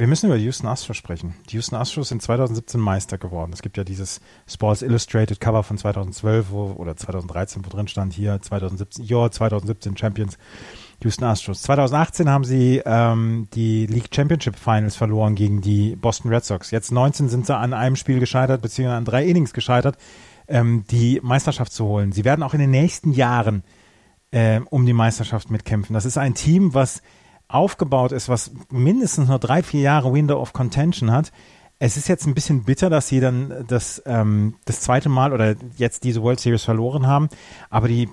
wir müssen über die Houston Astros sprechen. Die Houston Astros sind 2017 Meister geworden. Es gibt ja dieses Sports Illustrated Cover von 2012 wo, oder 2013, wo drin stand hier 2017, ja, 2017 Champions Houston Astros. 2018 haben sie ähm, die League Championship Finals verloren gegen die Boston Red Sox. Jetzt 19 sind sie an einem Spiel gescheitert, beziehungsweise an drei Innings gescheitert, ähm, die Meisterschaft zu holen. Sie werden auch in den nächsten Jahren äh, um die Meisterschaft mitkämpfen. Das ist ein Team, was aufgebaut ist, was mindestens nur drei, vier Jahre Window of Contention hat, Es ist jetzt ein bisschen bitter, dass sie dann das, ähm, das zweite Mal oder jetzt diese World Series verloren haben, aber die,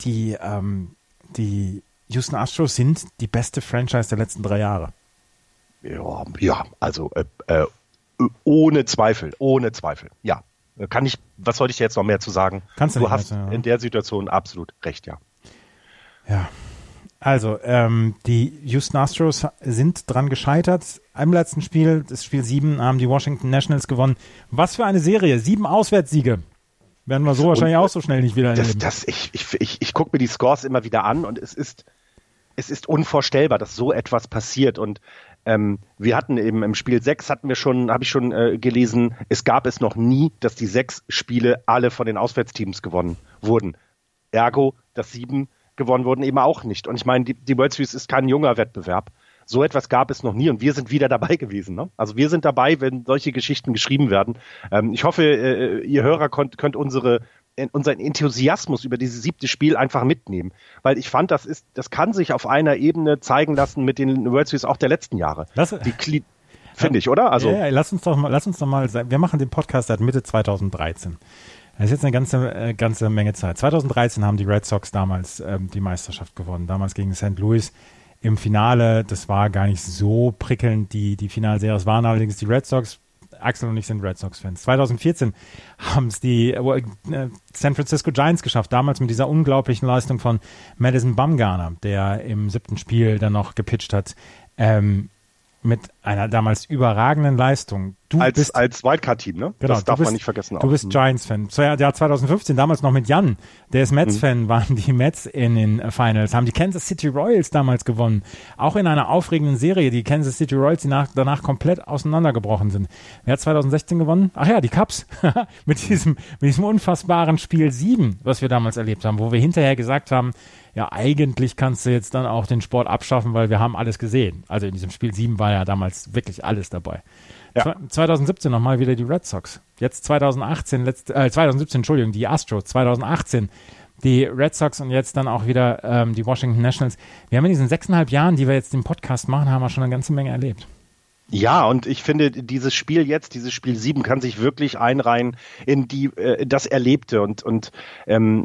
die, ähm, die Houston Astros sind die beste Franchise der letzten drei Jahre. Ja, ja also äh, äh, ohne Zweifel, ohne Zweifel, ja. Kann ich, was sollte ich jetzt noch mehr zu sagen? Kannst du du hast mehr, ja. in der Situation absolut recht, ja. Ja. Also, ähm, die Houston Astros sind dran gescheitert. Im letzten Spiel, das Spiel 7, haben die Washington Nationals gewonnen. Was für eine Serie. Sieben Auswärtssiege. Werden wir so wahrscheinlich und, auch so schnell nicht wieder erleben. Das, das, ich ich, ich, ich gucke mir die Scores immer wieder an und es ist, es ist unvorstellbar, dass so etwas passiert. Und ähm, wir hatten eben im Spiel 6 hatten wir schon, habe ich schon äh, gelesen, es gab es noch nie, dass die sechs Spiele alle von den Auswärtsteams gewonnen wurden. Ergo, dass sieben gewonnen wurden, eben auch nicht. Und ich meine, die, die World Series ist kein junger Wettbewerb. So etwas gab es noch nie und wir sind wieder dabei gewesen. Ne? Also wir sind dabei, wenn solche Geschichten geschrieben werden. Ähm, ich hoffe, äh, ihr Hörer könnt, könnt unsere unseren Enthusiasmus über dieses siebte Spiel einfach mitnehmen. Weil ich fand, das ist, das kann sich auf einer Ebene zeigen lassen mit den World Series auch der letzten Jahre. Das, die Finde ich, oder? Also, ja, ja, lass uns doch mal, lass uns doch mal, wir machen den Podcast seit Mitte 2013. Das ist jetzt eine ganze, äh, ganze Menge Zeit. 2013 haben die Red Sox damals ähm, die Meisterschaft gewonnen, damals gegen St. Louis im Finale. Das war gar nicht so prickelnd, die, die Finalserie. Es waren allerdings die Red Sox Axel und ich sind Red Sox-Fans. 2014 haben es die äh, San Francisco Giants geschafft, damals mit dieser unglaublichen Leistung von Madison Bumgarner, der im siebten Spiel dann noch gepitcht hat. Ähm, mit einer damals überragenden Leistung. Du als, bist, als Wildcard-Team, ne? Genau, das darf bist, man nicht vergessen. Du auch. bist Giants-Fan. Ja, 2015, damals noch mit Jan, der ist Mets-Fan, mhm. waren die Mets in den Finals, haben die Kansas City Royals damals gewonnen. Auch in einer aufregenden Serie, die Kansas City Royals, die nach, danach komplett auseinandergebrochen sind. Wer hat 2016 gewonnen? Ach ja, die Cubs. mit, diesem, mit diesem unfassbaren Spiel 7, was wir damals erlebt haben, wo wir hinterher gesagt haben, ja, eigentlich kannst du jetzt dann auch den Sport abschaffen, weil wir haben alles gesehen. Also in diesem Spiel 7 war ja damals wirklich alles dabei. Ja. 2017 nochmal wieder die Red Sox. Jetzt 2018, letzt, äh, 2017, Entschuldigung, die Astros. 2018 die Red Sox und jetzt dann auch wieder ähm, die Washington Nationals. Wir haben in diesen sechseinhalb Jahren, die wir jetzt den Podcast machen, haben wir schon eine ganze Menge erlebt. Ja, und ich finde, dieses Spiel jetzt, dieses Spiel 7, kann sich wirklich einreihen in die äh, das Erlebte. Und und ähm,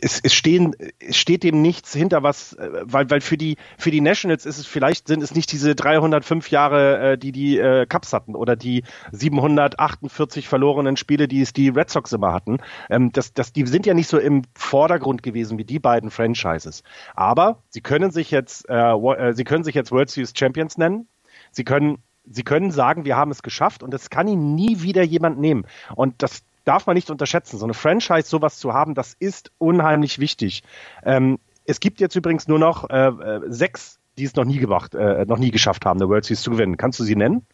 es, es stehen es steht dem nichts hinter was, äh, weil weil für die für die Nationals ist es vielleicht sind es nicht diese 305 Jahre, äh, die die äh, Cups hatten oder die 748 verlorenen Spiele, die es die Red Sox immer hatten. Ähm, das das die sind ja nicht so im Vordergrund gewesen wie die beiden Franchises, aber sie können sich jetzt äh, äh sie können sich jetzt World Series Champions nennen Sie können, sie können sagen, wir haben es geschafft und es kann ihnen nie wieder jemand nehmen. Und das darf man nicht unterschätzen. So eine Franchise, sowas zu haben, das ist unheimlich wichtig. Ähm, es gibt jetzt übrigens nur noch äh, äh, sechs, die es noch nie gemacht, äh, noch nie geschafft haben, eine World Series zu gewinnen. Kannst du sie nennen?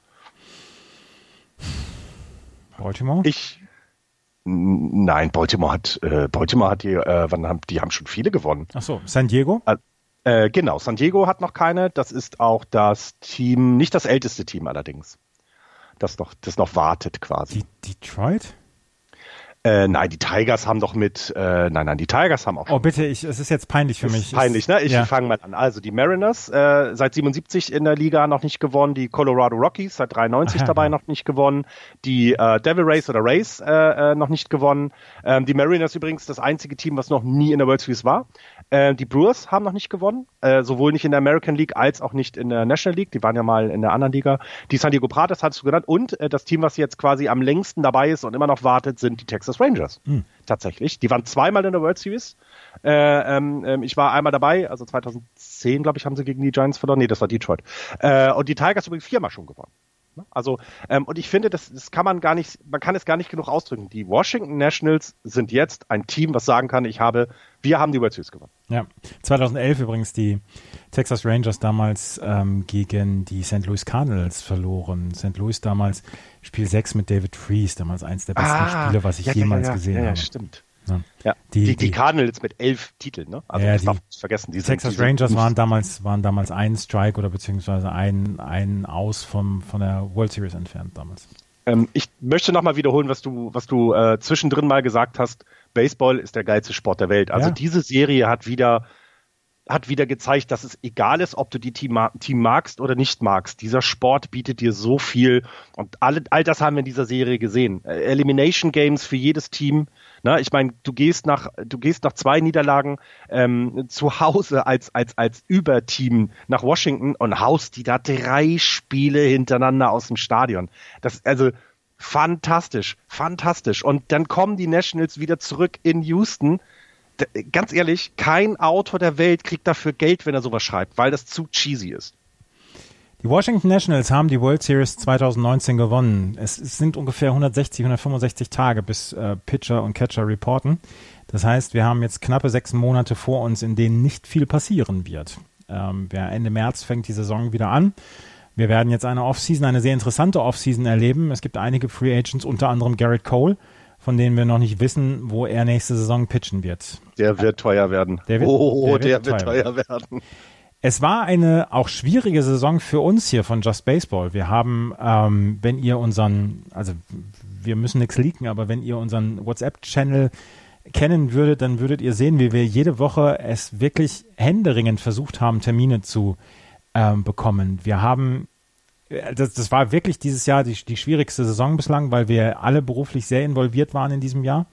Baltimore? Ich. Nein, Baltimore hat, äh, Baltimore hat die, äh, wann haben, die haben schon viele gewonnen. Ach so, San Diego? Äh, genau, San Diego hat noch keine. Das ist auch das Team, nicht das älteste Team allerdings. Das noch, das noch wartet quasi. Die Detroit? Äh, nein, die Tigers haben doch mit, äh, nein, nein, die Tigers haben auch. Oh, bitte, ich, es ist jetzt peinlich für mich. peinlich, ne? Ich ja. fange mal an. Also die Mariners, äh, seit 77 in der Liga noch nicht gewonnen, die Colorado Rockies seit 93 Aha. dabei noch nicht gewonnen, die äh, Devil Rays oder Rays äh, äh, noch nicht gewonnen. Ähm, die Mariners übrigens das einzige Team, was noch nie in der World Series war. Äh, die Brewers haben noch nicht gewonnen, äh, sowohl nicht in der American League als auch nicht in der National League. Die waren ja mal in der anderen Liga. Die San Diego Padres hattest du genannt. Und äh, das Team, was jetzt quasi am längsten dabei ist und immer noch wartet, sind die Texas Rangers. Hm. Tatsächlich. Die waren zweimal in der World Series. Äh, ähm, ähm ich war einmal dabei, also 2010, glaube ich, haben sie gegen die Giants verloren. Nee, das war Detroit. Äh, und die Tigers übrigens viermal schon gewonnen. Ne? Also, ähm, und ich finde, das, das kann man gar nicht, man kann es gar nicht genug ausdrücken. Die Washington Nationals sind jetzt ein Team, was sagen kann, ich habe, wir haben die World Series gewonnen. Ja, 2011 übrigens die Texas Rangers damals ähm, gegen die St. Louis Cardinals verloren. St. Louis damals Spiel 6 mit David Freeze, damals eins der besten ah, Spiele, was ich ja, jemals ja, ja, gesehen habe. Ja, stimmt. Ja. ja. Die, die, die, Cardinals mit elf Titeln, ne? Also ja, die darf nicht vergessen. Die Texas Rangers waren damals, waren damals ein Strike oder beziehungsweise ein, ein Aus vom, von der World Series entfernt damals. Ähm, ich möchte nochmal wiederholen, was du, was du äh, zwischendrin mal gesagt hast. Baseball ist der geilste Sport der Welt. Also ja. diese Serie hat wieder hat wieder gezeigt, dass es egal ist, ob du die Team, Team magst oder nicht magst. Dieser Sport bietet dir so viel und alle, all das haben wir in dieser Serie gesehen. Äh, Elimination Games für jedes Team. Na, ich meine, du gehst nach, du gehst nach zwei Niederlagen ähm, zu Hause als, als, als Überteam nach Washington und haust die da drei Spiele hintereinander aus dem Stadion. Das, also, fantastisch, fantastisch. Und dann kommen die Nationals wieder zurück in Houston ganz ehrlich, kein Autor der Welt kriegt dafür Geld, wenn er sowas schreibt, weil das zu cheesy ist. Die Washington Nationals haben die World Series 2019 gewonnen. Es, es sind ungefähr 160, 165 Tage, bis äh, Pitcher und Catcher reporten. Das heißt, wir haben jetzt knappe sechs Monate vor uns, in denen nicht viel passieren wird. Ähm, Ende März fängt die Saison wieder an. Wir werden jetzt eine Offseason, eine sehr interessante Offseason erleben. Es gibt einige Free Agents, unter anderem Garrett Cole, von denen wir noch nicht wissen, wo er nächste Saison pitchen wird. Der wird teuer werden. Der wird, oh, der wird, der wird teuer, teuer werden. Es war eine auch schwierige Saison für uns hier von Just Baseball. Wir haben, ähm, wenn ihr unseren, also wir müssen nichts leaken, aber wenn ihr unseren WhatsApp-Channel kennen würdet, dann würdet ihr sehen, wie wir jede Woche es wirklich händeringend versucht haben, Termine zu ähm, bekommen. Wir haben äh, das, das war wirklich dieses Jahr die, die schwierigste Saison bislang, weil wir alle beruflich sehr involviert waren in diesem Jahr.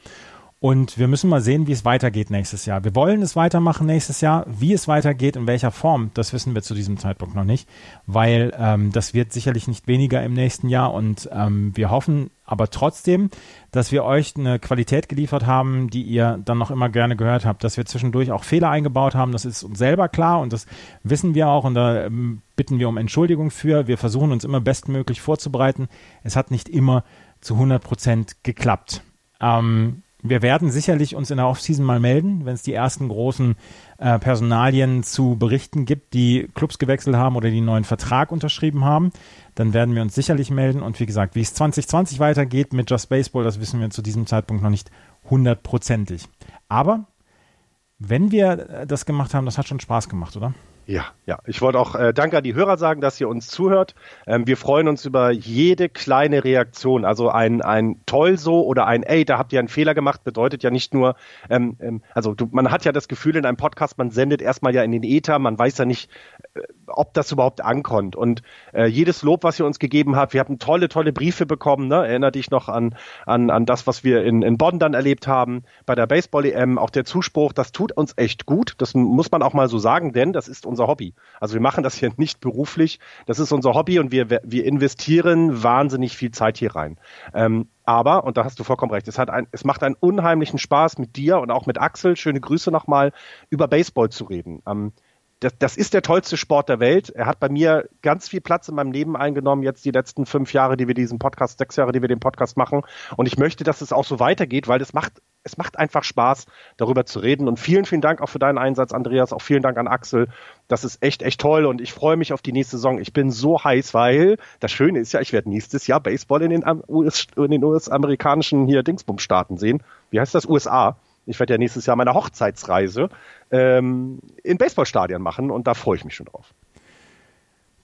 Und wir müssen mal sehen, wie es weitergeht nächstes Jahr. Wir wollen es weitermachen nächstes Jahr. Wie es weitergeht, in welcher Form, das wissen wir zu diesem Zeitpunkt noch nicht, weil ähm, das wird sicherlich nicht weniger im nächsten Jahr. Und ähm, wir hoffen aber trotzdem, dass wir euch eine Qualität geliefert haben, die ihr dann noch immer gerne gehört habt, dass wir zwischendurch auch Fehler eingebaut haben. Das ist uns selber klar und das wissen wir auch und da ähm, bitten wir um Entschuldigung für. Wir versuchen uns immer bestmöglich vorzubereiten. Es hat nicht immer zu 100 Prozent geklappt. Ähm, wir werden sicherlich uns in der Offseason mal melden, wenn es die ersten großen äh, Personalien zu berichten gibt, die Clubs gewechselt haben oder die einen neuen Vertrag unterschrieben haben. Dann werden wir uns sicherlich melden. Und wie gesagt, wie es 2020 weitergeht mit Just Baseball, das wissen wir zu diesem Zeitpunkt noch nicht hundertprozentig. Aber wenn wir äh, das gemacht haben, das hat schon Spaß gemacht, oder? Ja, ja. Ich wollte auch äh, Danke an die Hörer sagen, dass ihr uns zuhört. Ähm, wir freuen uns über jede kleine Reaktion. Also ein, ein toll so oder ein ey, da habt ihr einen Fehler gemacht, bedeutet ja nicht nur, ähm, ähm, also du, man hat ja das Gefühl in einem Podcast, man sendet erstmal ja in den Äther, man weiß ja nicht, ob das überhaupt ankommt. Und äh, jedes Lob, was ihr uns gegeben habt, wir haben tolle, tolle Briefe bekommen. Ne? Erinner dich noch an, an, an das, was wir in, in Bonn dann erlebt haben, bei der Baseball-EM, auch der Zuspruch, das tut uns echt gut. Das muss man auch mal so sagen, denn das ist unser Hobby. Also wir machen das hier nicht beruflich, das ist unser Hobby und wir, wir investieren wahnsinnig viel Zeit hier rein. Ähm, aber, und da hast du vollkommen recht, es, hat ein, es macht einen unheimlichen Spaß mit dir und auch mit Axel, schöne Grüße nochmal, über Baseball zu reden. Ähm, das, das ist der tollste Sport der Welt. Er hat bei mir ganz viel Platz in meinem Leben eingenommen, jetzt die letzten fünf Jahre, die wir diesen Podcast, sechs Jahre, die wir den Podcast machen. Und ich möchte, dass es auch so weitergeht, weil es macht, es macht einfach Spaß, darüber zu reden. Und vielen, vielen Dank auch für deinen Einsatz, Andreas. Auch vielen Dank an Axel. Das ist echt, echt toll. Und ich freue mich auf die nächste Saison. Ich bin so heiß, weil das Schöne ist ja, ich werde nächstes Jahr Baseball in den, US, US-amerikanischen hier Dingsbum-Staaten sehen. Wie heißt das? USA. Ich werde ja nächstes Jahr meine Hochzeitsreise ähm, in Baseballstadien machen und da freue ich mich schon drauf.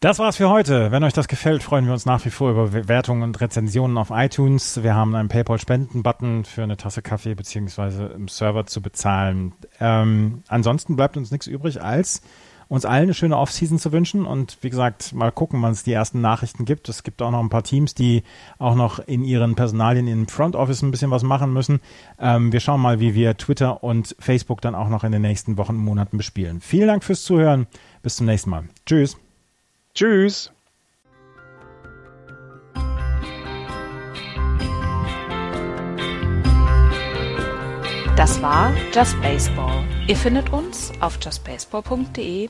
Das war's für heute. Wenn euch das gefällt, freuen wir uns nach wie vor über Bewertungen und Rezensionen auf iTunes. Wir haben einen PayPal-Spenden-Button für eine Tasse Kaffee beziehungsweise im Server zu bezahlen. Ähm, ansonsten bleibt uns nichts übrig, als uns allen eine schöne Offseason zu wünschen und wie gesagt, mal gucken, wann es die ersten Nachrichten gibt. Es gibt auch noch ein paar Teams, die auch noch in ihren Personalien im Front Office ein bisschen was machen müssen. Ähm, wir schauen mal, wie wir Twitter und Facebook dann auch noch in den nächsten Wochen und Monaten bespielen. Vielen Dank fürs Zuhören. Bis zum nächsten Mal. Tschüss. Tschüss. Das war Just Baseball. Ihr findet uns auf justbaseball.de,